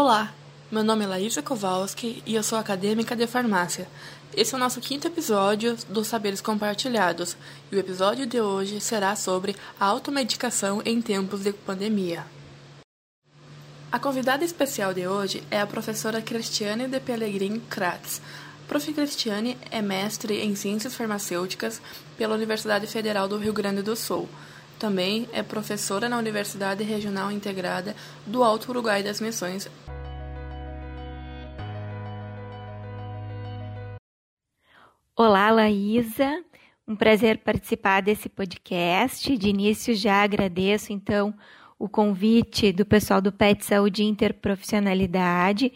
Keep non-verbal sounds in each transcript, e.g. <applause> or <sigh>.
Olá, meu nome é Laísa Kowalski e eu sou acadêmica de farmácia. Esse é o nosso quinto episódio dos Saberes Compartilhados e o episódio de hoje será sobre a automedicação em tempos de pandemia. A convidada especial de hoje é a professora Cristiane de Pellegrin Kratz. Prof. Cristiane é mestre em Ciências Farmacêuticas pela Universidade Federal do Rio Grande do Sul. Também é professora na Universidade Regional Integrada do Alto Uruguai das Missões. Olá, Laísa. Um prazer participar desse podcast. De início, já agradeço, então, o convite do pessoal do PET Saúde Interprofissionalidade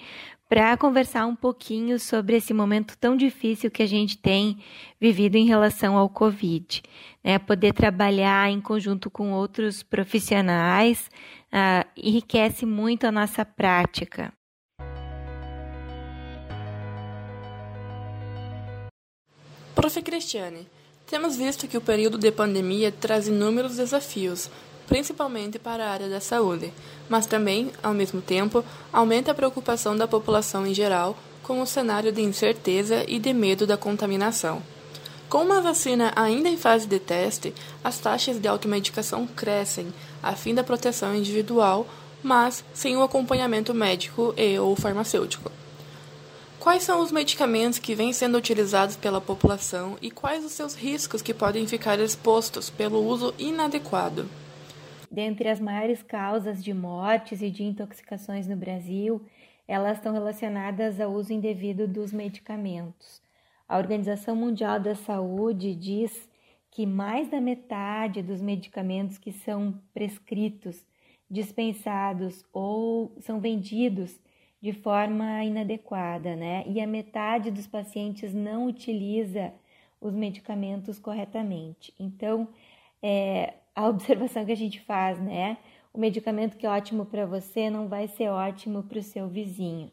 para conversar um pouquinho sobre esse momento tão difícil que a gente tem vivido em relação ao Covid. Né? Poder trabalhar em conjunto com outros profissionais uh, enriquece muito a nossa prática. Prof. Cristiane, temos visto que o período de pandemia traz inúmeros desafios, principalmente para a área da saúde, mas também, ao mesmo tempo, aumenta a preocupação da população em geral com o cenário de incerteza e de medo da contaminação. Com uma vacina ainda em fase de teste, as taxas de automedicação crescem, a fim da proteção individual, mas sem o acompanhamento médico e ou farmacêutico. Quais são os medicamentos que vêm sendo utilizados pela população e quais os seus riscos que podem ficar expostos pelo uso inadequado? Dentre as maiores causas de mortes e de intoxicações no Brasil, elas estão relacionadas ao uso indevido dos medicamentos. A Organização Mundial da Saúde diz que mais da metade dos medicamentos que são prescritos, dispensados ou são vendidos de forma inadequada, né? E a metade dos pacientes não utiliza os medicamentos corretamente. Então, é, a <laughs> observação que a gente faz, né? O medicamento que é ótimo para você não vai ser ótimo para o seu vizinho.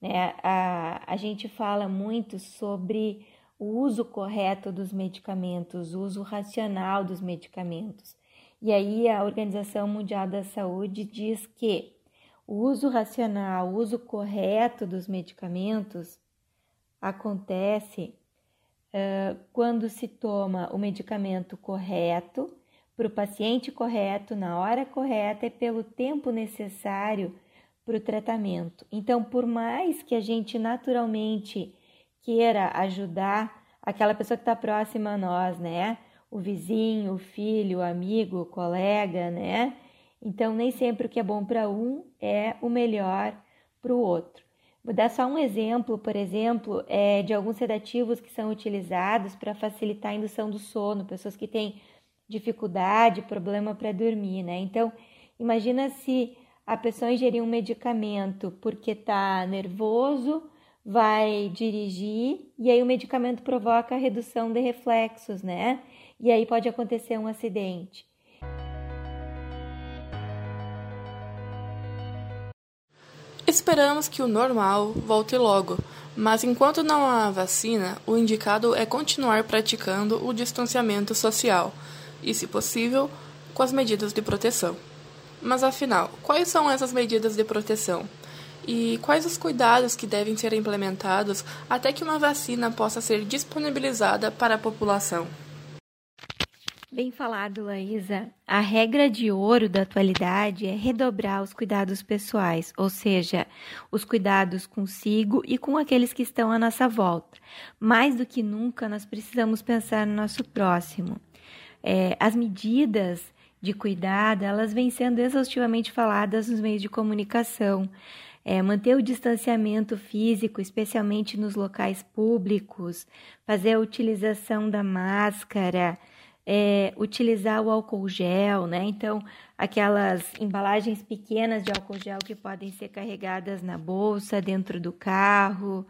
Né? A, a gente fala muito sobre o uso correto dos medicamentos, o uso racional dos medicamentos. E aí a Organização Mundial da Saúde diz que o uso racional, o uso correto dos medicamentos acontece uh, quando se toma o medicamento correto para o paciente correto, na hora correta e pelo tempo necessário para o tratamento. Então, por mais que a gente naturalmente queira ajudar aquela pessoa que está próxima a nós, né? O vizinho, o filho, o amigo, o colega, né? Então, nem sempre o que é bom para um é o melhor para o outro. Vou dar só um exemplo, por exemplo, é, de alguns sedativos que são utilizados para facilitar a indução do sono, pessoas que têm dificuldade, problema para dormir, né? Então, imagina se a pessoa ingerir um medicamento porque está nervoso, vai dirigir e aí o medicamento provoca redução de reflexos, né? E aí pode acontecer um acidente. Esperamos que o normal volte logo, mas enquanto não há vacina, o indicado é continuar praticando o distanciamento social e, se possível, com as medidas de proteção. Mas afinal, quais são essas medidas de proteção? E quais os cuidados que devem ser implementados até que uma vacina possa ser disponibilizada para a população? Bem falado, Laísa. A regra de ouro da atualidade é redobrar os cuidados pessoais, ou seja, os cuidados consigo e com aqueles que estão à nossa volta. Mais do que nunca, nós precisamos pensar no nosso próximo é, as medidas de cuidado, elas vêm sendo exaustivamente faladas nos meios de comunicação. É, manter o distanciamento físico, especialmente nos locais públicos, fazer a utilização da máscara, é, utilizar o álcool gel, né? Então, aquelas embalagens pequenas de álcool gel que podem ser carregadas na bolsa, dentro do carro.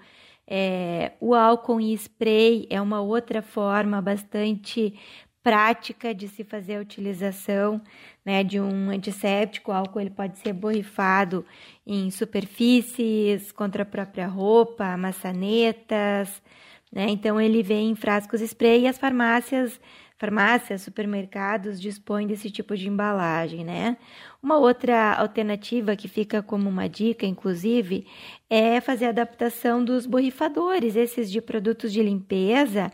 É, o álcool em spray é uma outra forma bastante prática de se fazer a utilização né, de um antisséptico, o álcool ele pode ser borrifado em superfícies, contra a própria roupa, maçanetas, né? Então ele vem em frascos spray e as farmácias farmácias, supermercados dispõem desse tipo de embalagem, né? Uma outra alternativa que fica como uma dica, inclusive, é fazer a adaptação dos borrifadores, esses de produtos de limpeza,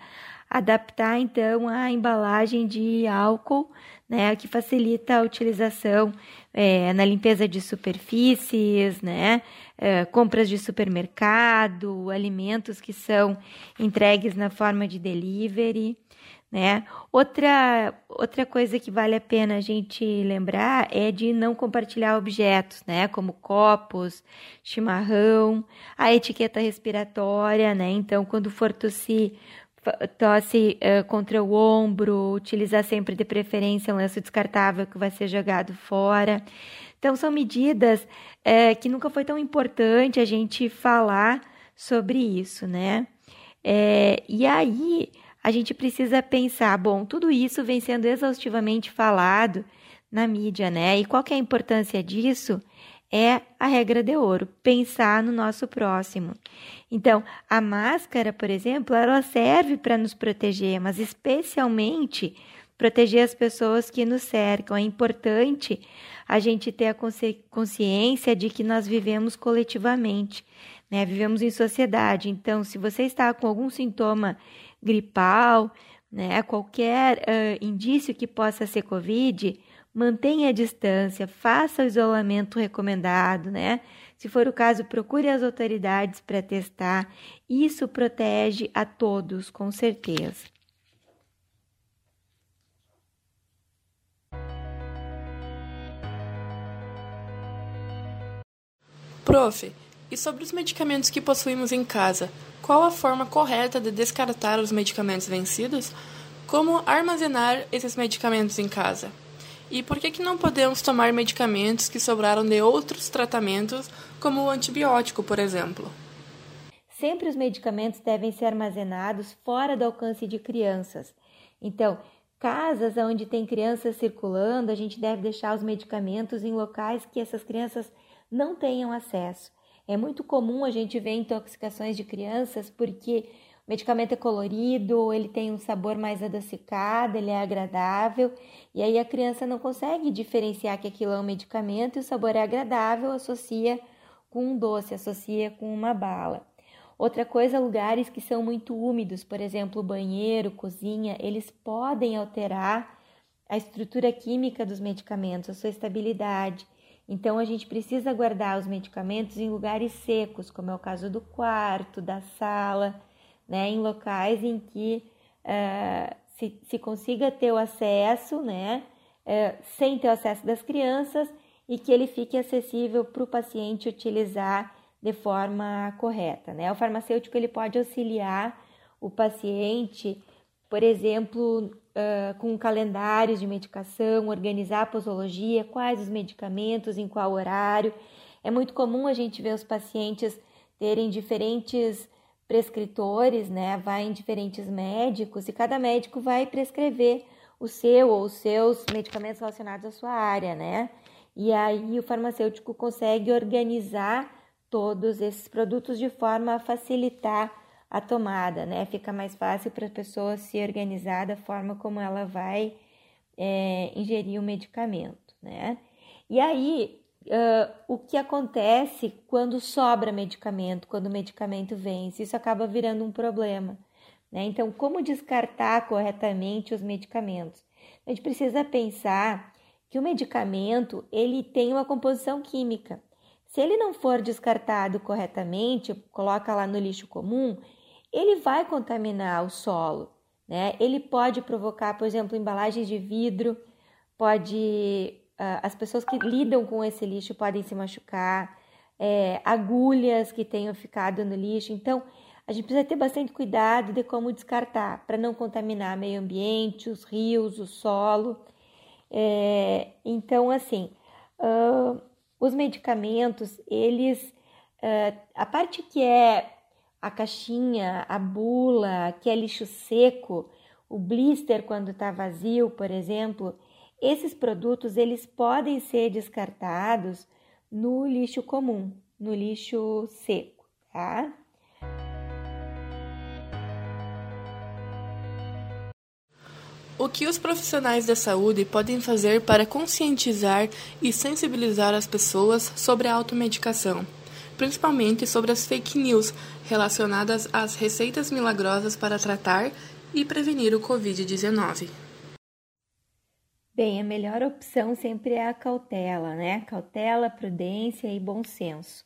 adaptar então a embalagem de álcool, né, que facilita a utilização é, na limpeza de superfícies, né, é, compras de supermercado, alimentos que são entregues na forma de delivery. Né? Outra, outra coisa que vale a pena a gente lembrar é de não compartilhar objetos, né? Como copos, chimarrão, a etiqueta respiratória, né? Então, quando for tossir, tosse uh, contra o ombro, utilizar sempre de preferência um lenço descartável que vai ser jogado fora. Então, são medidas uh, que nunca foi tão importante a gente falar sobre isso, né? É, e aí, a gente precisa pensar, bom, tudo isso vem sendo exaustivamente falado na mídia, né? E qual que é a importância disso? É a regra de ouro, pensar no nosso próximo. Então, a máscara, por exemplo, ela serve para nos proteger, mas especialmente proteger as pessoas que nos cercam. É importante a gente ter a consciência de que nós vivemos coletivamente, né? Vivemos em sociedade. Então, se você está com algum sintoma gripal, né, qualquer uh, indício que possa ser Covid, mantenha a distância, faça o isolamento recomendado, né? Se for o caso, procure as autoridades para testar. Isso protege a todos, com certeza. Prof, e sobre os medicamentos que possuímos em casa, qual a forma correta de descartar os medicamentos vencidos? Como armazenar esses medicamentos em casa? E por que, que não podemos tomar medicamentos que sobraram de outros tratamentos, como o antibiótico, por exemplo? Sempre os medicamentos devem ser armazenados fora do alcance de crianças. Então, casas onde tem crianças circulando, a gente deve deixar os medicamentos em locais que essas crianças não tenham acesso. É muito comum a gente ver intoxicações de crianças porque o medicamento é colorido, ele tem um sabor mais adocicado, ele é agradável, e aí a criança não consegue diferenciar que aquilo é um medicamento e o sabor é agradável, associa com um doce, associa com uma bala. Outra coisa, lugares que são muito úmidos, por exemplo, banheiro, cozinha, eles podem alterar a estrutura química dos medicamentos, a sua estabilidade. Então, a gente precisa guardar os medicamentos em lugares secos, como é o caso do quarto, da sala, né, em locais em que uh, se, se, consiga ter o acesso, né, uh, sem ter o acesso das crianças e que ele fique acessível para o paciente utilizar de forma correta. Né? O farmacêutico ele pode auxiliar o paciente, por exemplo, uh, com calendários de medicação, organizar a posologia, quais os medicamentos, em qual horário. É muito comum a gente ver os pacientes terem diferentes prescritores, né? Vai em diferentes médicos e cada médico vai prescrever o seu ou os seus medicamentos relacionados à sua área, né? E aí o farmacêutico consegue organizar todos esses produtos de forma a facilitar a tomada, né? Fica mais fácil para a pessoa se organizar da forma como ela vai é, ingerir o medicamento, né? E aí, uh, o que acontece quando sobra medicamento, quando o medicamento vence? Isso acaba virando um problema, né? Então, como descartar corretamente os medicamentos? A gente precisa pensar que o medicamento ele tem uma composição química. Se ele não for descartado corretamente, coloca lá no lixo comum, ele vai contaminar o solo, né? Ele pode provocar, por exemplo, embalagens de vidro, pode uh, as pessoas que lidam com esse lixo podem se machucar, é, agulhas que tenham ficado no lixo. Então, a gente precisa ter bastante cuidado de como descartar para não contaminar o meio ambiente, os rios, o solo. É, então, assim, uh, os medicamentos, eles, uh, a parte que é a caixinha, a bula, que é lixo seco, o blister quando está vazio, por exemplo, esses produtos eles podem ser descartados no lixo comum, no lixo seco, tá? O que os profissionais da saúde podem fazer para conscientizar e sensibilizar as pessoas sobre a automedicação, principalmente sobre as fake news relacionadas às receitas milagrosas para tratar e prevenir o Covid-19? Bem, a melhor opção sempre é a cautela, né? Cautela, prudência e bom senso.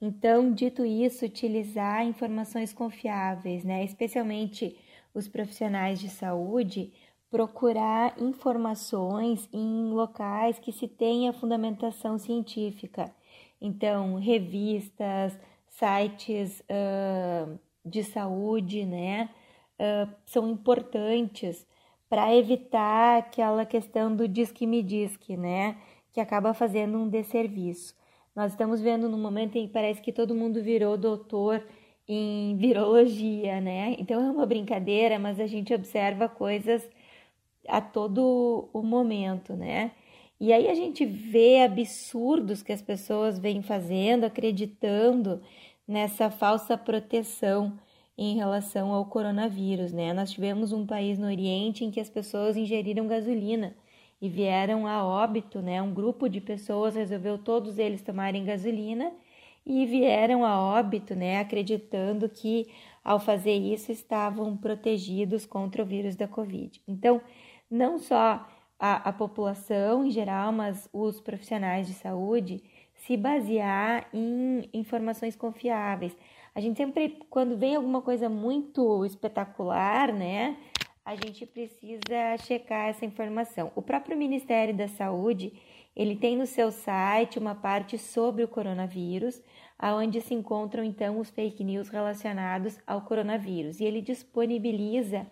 Então, dito isso, utilizar informações confiáveis, né? Especialmente os profissionais de saúde, procurar informações em locais que se tenha fundamentação científica. Então, revistas, sites uh, de saúde, né, uh, são importantes para evitar aquela questão do diz que me diz que, né, que acaba fazendo um desserviço. Nós estamos vendo no momento em que parece que todo mundo virou doutor em virologia, né? Então é uma brincadeira, mas a gente observa coisas a todo o momento, né? E aí a gente vê absurdos que as pessoas vêm fazendo, acreditando nessa falsa proteção em relação ao coronavírus, né? Nós tivemos um país no Oriente em que as pessoas ingeriram gasolina e vieram a óbito, né? Um grupo de pessoas resolveu todos eles tomarem gasolina e vieram a óbito, né? Acreditando que ao fazer isso estavam protegidos contra o vírus da Covid. Então, não só a, a população em geral, mas os profissionais de saúde se basear em informações confiáveis. A gente sempre, quando vem alguma coisa muito espetacular, né, a gente precisa checar essa informação. O próprio Ministério da Saúde, ele tem no seu site uma parte sobre o coronavírus, aonde se encontram então os fake news relacionados ao coronavírus, e ele disponibiliza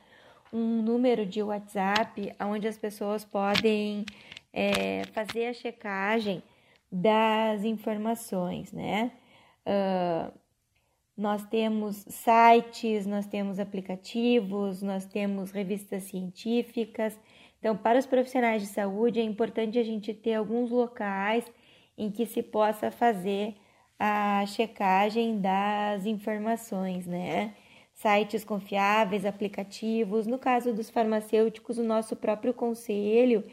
um número de WhatsApp onde as pessoas podem é, fazer a checagem das informações, né? Uh, nós temos sites, nós temos aplicativos, nós temos revistas científicas. Então, para os profissionais de saúde, é importante a gente ter alguns locais em que se possa fazer a checagem das informações, né? Sites confiáveis, aplicativos. No caso dos farmacêuticos, o nosso próprio conselho,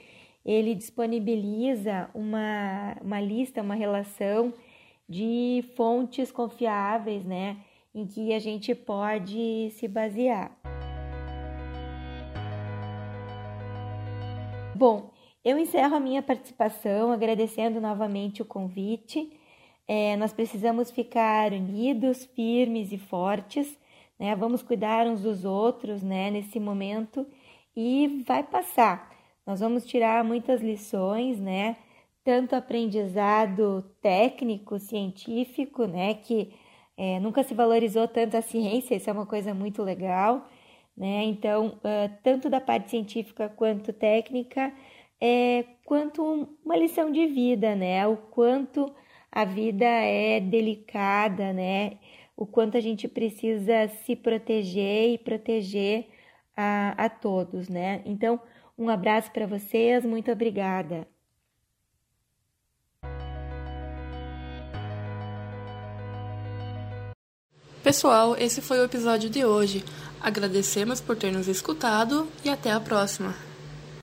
ele disponibiliza uma, uma lista, uma relação de fontes confiáveis, né, em que a gente pode se basear. Bom, eu encerro a minha participação agradecendo novamente o convite. É, nós precisamos ficar unidos, firmes e fortes né? Vamos cuidar uns dos outros, né, nesse momento e vai passar. Nós vamos tirar muitas lições, né? Tanto aprendizado técnico, científico, né, que é, nunca se valorizou tanto a ciência, isso é uma coisa muito legal, né? Então, uh, tanto da parte científica quanto técnica, é, quanto uma lição de vida, né? O quanto a vida é delicada, né? O quanto a gente precisa se proteger e proteger a, a todos, né? Então, um abraço para vocês, muito obrigada. Pessoal, esse foi o episódio de hoje. Agradecemos por ter nos escutado e até a próxima.